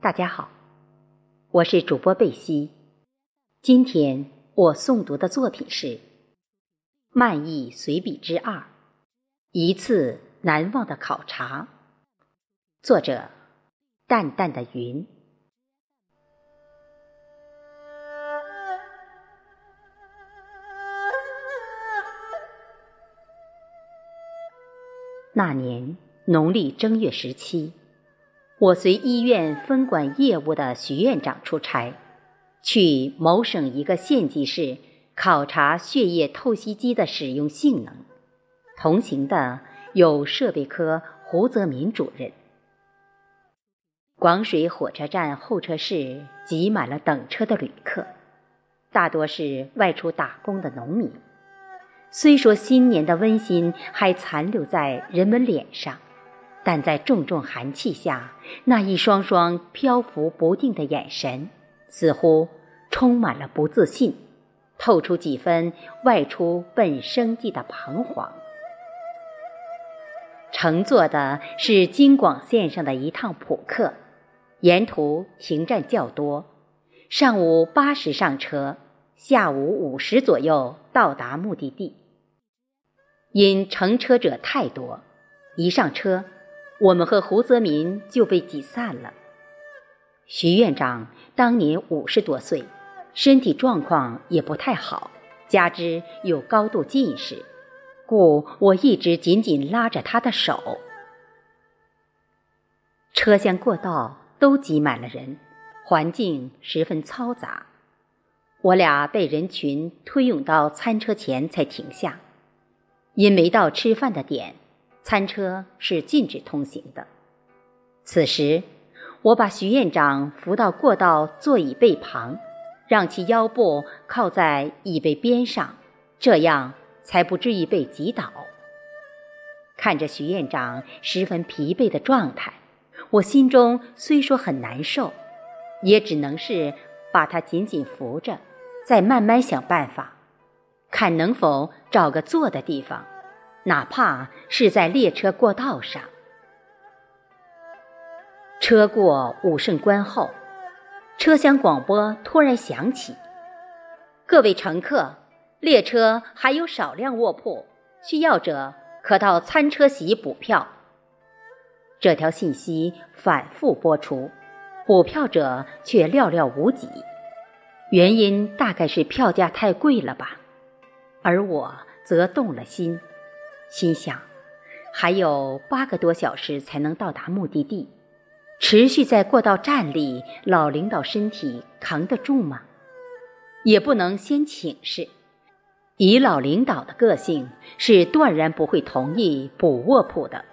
大家好，我是主播贝西。今天我诵读的作品是《漫意随笔之二：一次难忘的考察》，作者淡淡的云。那年农历正月十七。我随医院分管业务的徐院长出差，去某省一个县级市考察血液透析机的使用性能。同行的有设备科胡泽民主任。广水火车站候车室挤满了等车的旅客，大多是外出打工的农民。虽说新年的温馨还残留在人们脸上。但在重重寒气下，那一双双漂浮不定的眼神，似乎充满了不自信，透出几分外出奔生计的彷徨。乘坐的是京广线上的一趟普客，沿途停站较多，上午八时上车，下午五时左右到达目的地。因乘车者太多，一上车。我们和胡泽民就被挤散了。徐院长当年五十多岁，身体状况也不太好，加之有高度近视，故我一直紧紧拉着他的手。车厢过道都挤满了人，环境十分嘈杂。我俩被人群推涌到餐车前才停下，因没到吃饭的点。餐车是禁止通行的。此时，我把徐院长扶到过道座椅背旁，让其腰部靠在椅背边上，这样才不至于被挤倒。看着徐院长十分疲惫的状态，我心中虽说很难受，也只能是把他紧紧扶着，再慢慢想办法，看能否找个坐的地方。哪怕是在列车过道上，车过武胜关后，车厢广播突然响起：“各位乘客，列车还有少量卧铺，需要者可到餐车席补票。”这条信息反复播出，补票者却寥寥无几，原因大概是票价太贵了吧？而我则动了心。心想，还有八个多小时才能到达目的地，持续在过道站立，老领导身体扛得住吗？也不能先请示，以老领导的个性，是断然不会同意补卧铺的。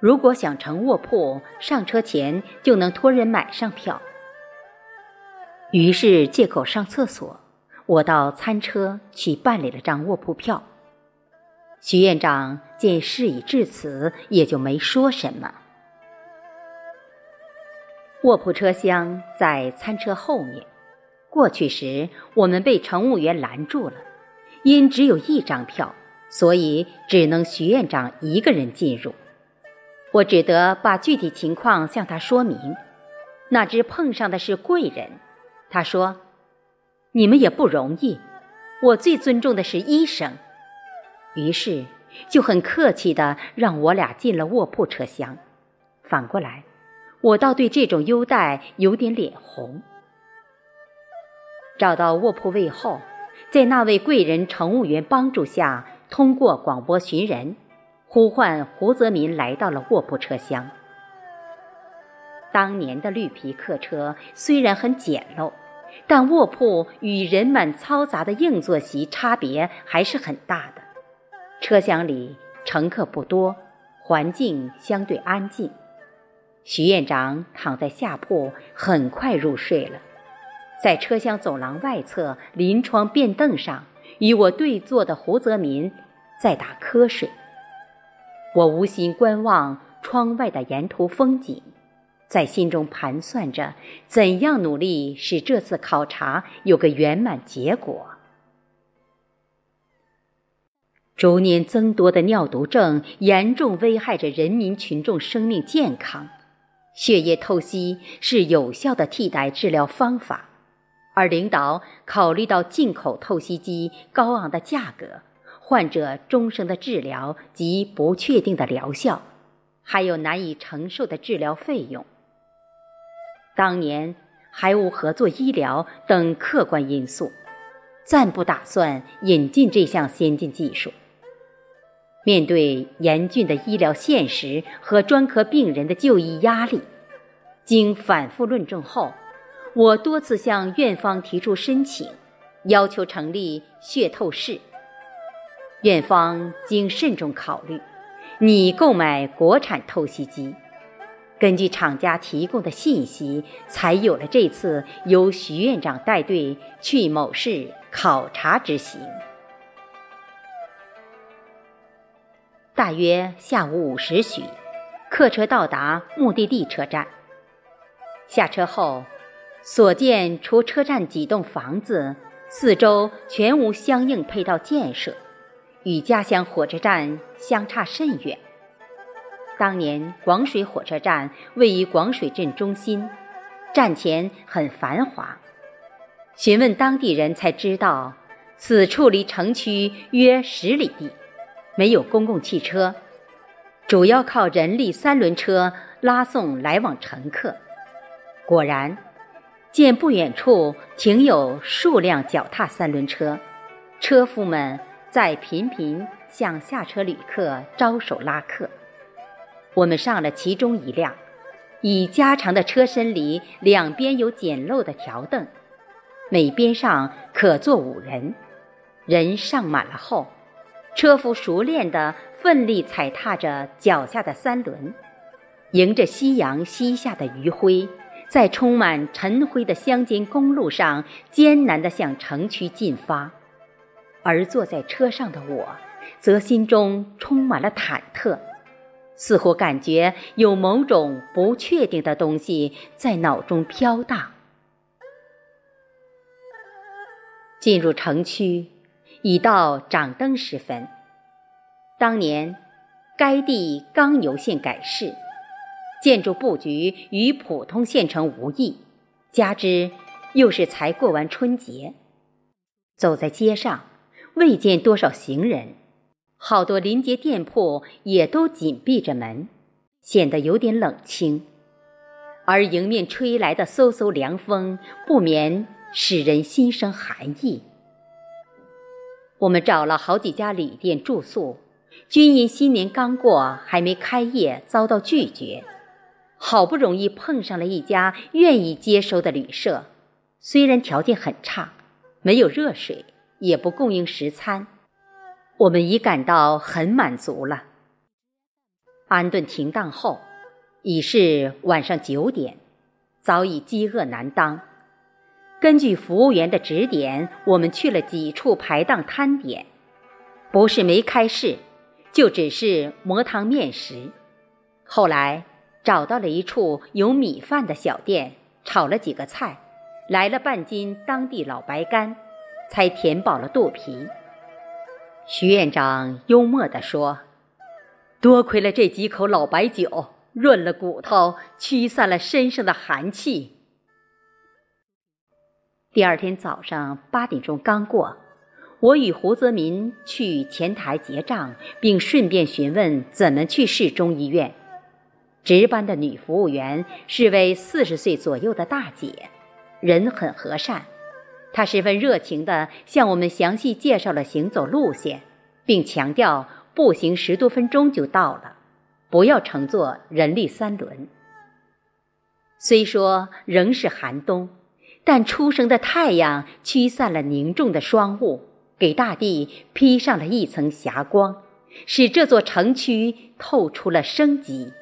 如果想乘卧铺，上车前就能托人买上票。于是借口上厕所，我到餐车去办理了张卧铺票。徐院长见事已至此，也就没说什么。卧铺车厢在餐车后面，过去时我们被乘务员拦住了，因只有一张票，所以只能徐院长一个人进入。我只得把具体情况向他说明。那只碰上的是贵人，他说：“你们也不容易，我最尊重的是医生。”于是，就很客气地让我俩进了卧铺车厢。反过来，我倒对这种优待有点脸红。找到卧铺位后，在那位贵人乘务员帮助下，通过广播寻人，呼唤胡泽民来到了卧铺车厢。当年的绿皮客车虽然很简陋，但卧铺与人满嘈杂的硬座席差别还是很大的。车厢里乘客不多，环境相对安静。徐院长躺在下铺，很快入睡了。在车厢走廊外侧临窗便凳上，与我对坐的胡泽民在打瞌睡。我无心观望窗外的沿途风景，在心中盘算着怎样努力使这次考察有个圆满结果。逐年增多的尿毒症严重危害着人民群众生命健康，血液透析是有效的替代治疗方法，而领导考虑到进口透析机高昂的价格、患者终生的治疗及不确定的疗效，还有难以承受的治疗费用。当年还无合作医疗等客观因素，暂不打算引进这项先进技术。面对严峻的医疗现实和专科病人的就医压力，经反复论证后，我多次向院方提出申请，要求成立血透室。院方经慎重考虑，拟购买国产透析机。根据厂家提供的信息，才有了这次由徐院长带队去某市考察之行。大约下午五时许，客车到达目的地车站。下车后，所见除车站几栋房子，四周全无相应配套建设，与家乡火车站相差甚远。当年广水火车站位于广水镇中心，站前很繁华。询问当地人才知道，此处离城区约十里地。没有公共汽车，主要靠人力三轮车拉送来往乘客。果然，见不远处停有数辆脚踏三轮车，车夫们在频频向下车旅客招手拉客。我们上了其中一辆，以加长的车身里两边有简陋的条凳，每边上可坐五人。人上满了后。车夫熟练地奋力踩踏着脚下的三轮，迎着夕阳西下的余晖，在充满尘灰的乡间公路上艰难地向城区进发。而坐在车上的我，则心中充满了忐忑，似乎感觉有某种不确定的东西在脑中飘荡。进入城区。已到掌灯时分。当年，该地刚由县改市，建筑布局与普通县城无异，加之又是才过完春节，走在街上，未见多少行人，好多临街店铺也都紧闭着门，显得有点冷清。而迎面吹来的嗖嗖凉风，不免使人心生寒意。我们找了好几家旅店住宿，均因新年刚过，还没开业，遭到拒绝。好不容易碰上了一家愿意接收的旅社，虽然条件很差，没有热水，也不供应食餐，我们已感到很满足了。安顿停当后，已是晚上九点，早已饥饿难当。根据服务员的指点，我们去了几处排档摊点，不是没开市，就只是磨汤面食。后来找到了一处有米饭的小店，炒了几个菜，来了半斤当地老白干，才填饱了肚皮。徐院长幽默地说：“多亏了这几口老白酒，润了骨头，驱散了身上的寒气。”第二天早上八点钟刚过，我与胡泽民去前台结账，并顺便询问怎么去市中医院。值班的女服务员是位四十岁左右的大姐，人很和善。她十分热情地向我们详细介绍了行走路线，并强调步行十多分钟就到了，不要乘坐人力三轮。虽说仍是寒冬。但初升的太阳驱散了凝重的霜雾，给大地披上了一层霞光，使这座城区透出了生机。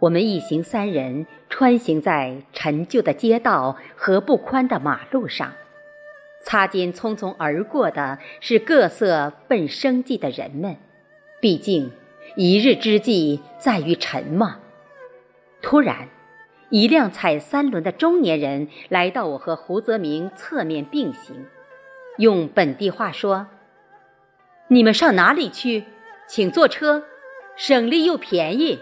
我们一行三人穿行在陈旧的街道和不宽的马路上，擦肩匆匆而过的是各色奔生计的人们。毕竟，一日之计在于晨嘛。突然。一辆踩三轮的中年人来到我和胡泽明侧面并行，用本地话说：“你们上哪里去？请坐车，省力又便宜。”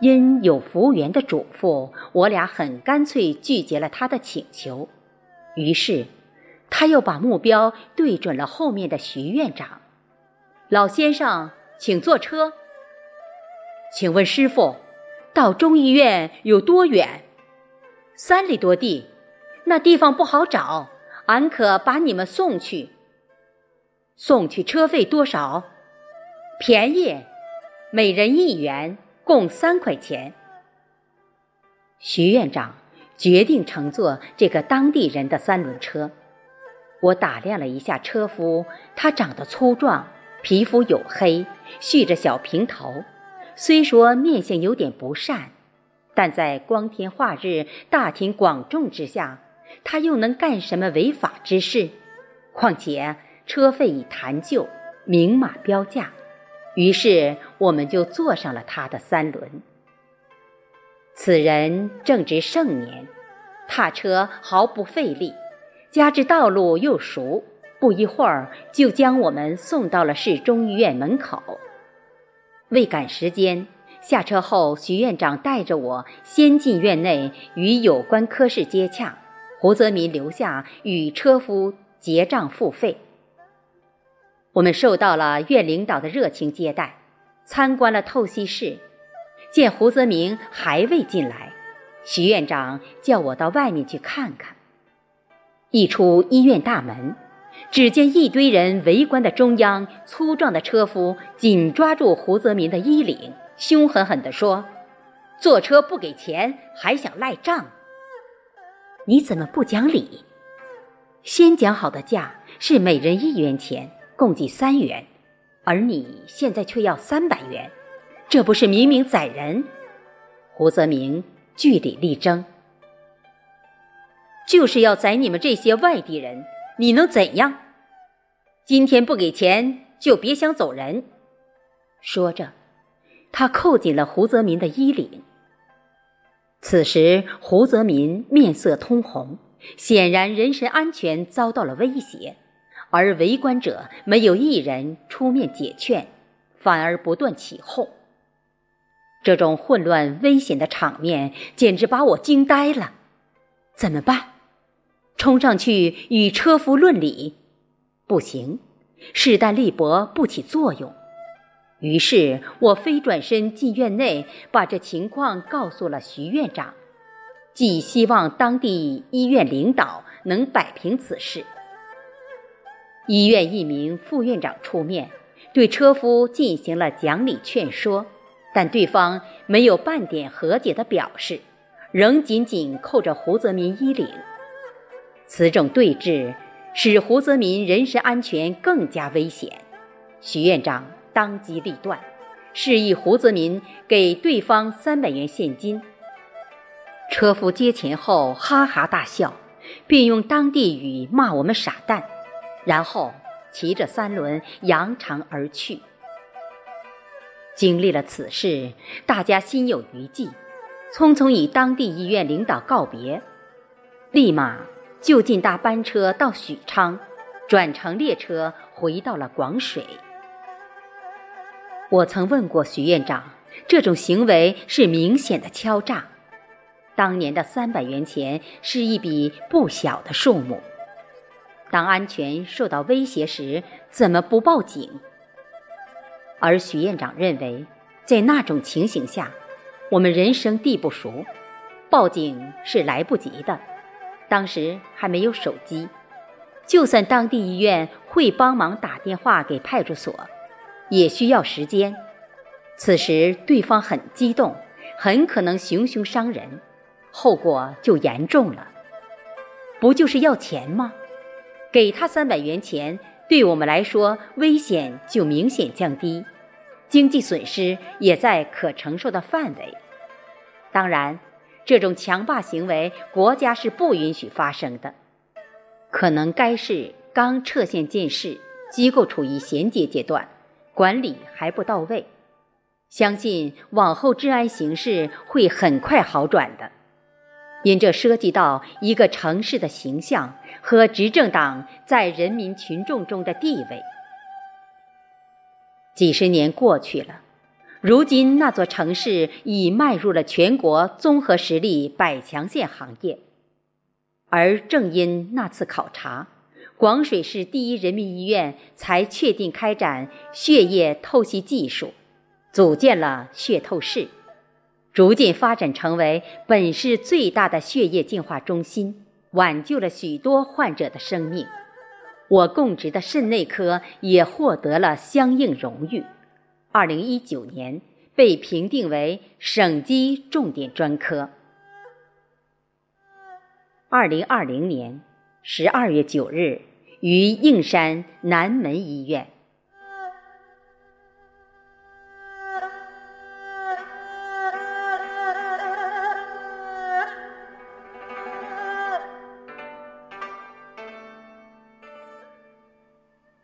因有服务员的嘱咐，我俩很干脆拒绝了他的请求。于是，他又把目标对准了后面的徐院长。老先生，请坐车。请问师傅，到中医院有多远？三里多地，那地方不好找，俺可把你们送去。送去车费多少？便宜，每人一元。共三块钱。徐院长决定乘坐这个当地人的三轮车。我打量了一下车夫，他长得粗壮，皮肤黝黑，蓄着小平头。虽说面相有点不善，但在光天化日、大庭广众之下，他又能干什么违法之事？况且车费已谈就，明码标价。于是我们就坐上了他的三轮。此人正值盛年，踏车毫不费力，加之道路又熟，不一会儿就将我们送到了市中医院门口。为赶时间，下车后，徐院长带着我先进院内与有关科室接洽，胡泽民留下与车夫结账付费。我们受到了院领导的热情接待，参观了透析室。见胡泽明还未进来，徐院长叫我到外面去看看。一出医院大门，只见一堆人围观的中央，粗壮的车夫紧抓住胡泽明的衣领，凶狠狠地说：“坐车不给钱，还想赖账？你怎么不讲理？先讲好的价是每人一元钱。”共计三元，而你现在却要三百元，这不是明明宰人？胡泽明据理力争，就是要宰你们这些外地人，你能怎样？今天不给钱，就别想走人。说着，他扣紧了胡泽民的衣领。此时，胡泽民面色通红，显然人身安全遭到了威胁。而围观者没有一人出面解劝，反而不断起哄。这种混乱危险的场面简直把我惊呆了。怎么办？冲上去与车夫论理？不行，势单力薄不起作用。于是我飞转身进院内，把这情况告诉了徐院长，寄希望当地医院领导能摆平此事。医院一名副院长出面，对车夫进行了讲理劝说，但对方没有半点和解的表示，仍紧紧扣着胡泽民衣领。此种对峙使胡泽民人身安全更加危险。徐院长当机立断，示意胡泽民给对方三百元现金。车夫接钱后哈哈大笑，并用当地语骂我们傻蛋。然后骑着三轮扬长而去。经历了此事，大家心有余悸，匆匆与当地医院领导告别，立马就近搭班车到许昌，转乘列车回到了广水。我曾问过徐院长，这种行为是明显的敲诈。当年的三百元钱是一笔不小的数目。当安全受到威胁时，怎么不报警？而徐院长认为，在那种情形下，我们人生地不熟，报警是来不及的。当时还没有手机，就算当地医院会帮忙打电话给派出所，也需要时间。此时对方很激动，很可能熊熊伤人，后果就严重了。不就是要钱吗？给他三百元钱，对我们来说危险就明显降低，经济损失也在可承受的范围。当然，这种强霸行为国家是不允许发生的。可能该市刚撤县建市，机构处于衔接阶段，管理还不到位。相信往后治安形势会很快好转的。因这涉及到一个城市的形象和执政党在人民群众中的地位。几十年过去了，如今那座城市已迈入了全国综合实力百强县行业。而正因那次考察，广水市第一人民医院才确定开展血液透析技术，组建了血透室，逐渐发展成为本市最大的血液净化中心，挽救了许多患者的生命。我供职的肾内科也获得了相应荣誉，二零一九年被评定为省级重点专科。二零二零年十二月九日，于应山南门医院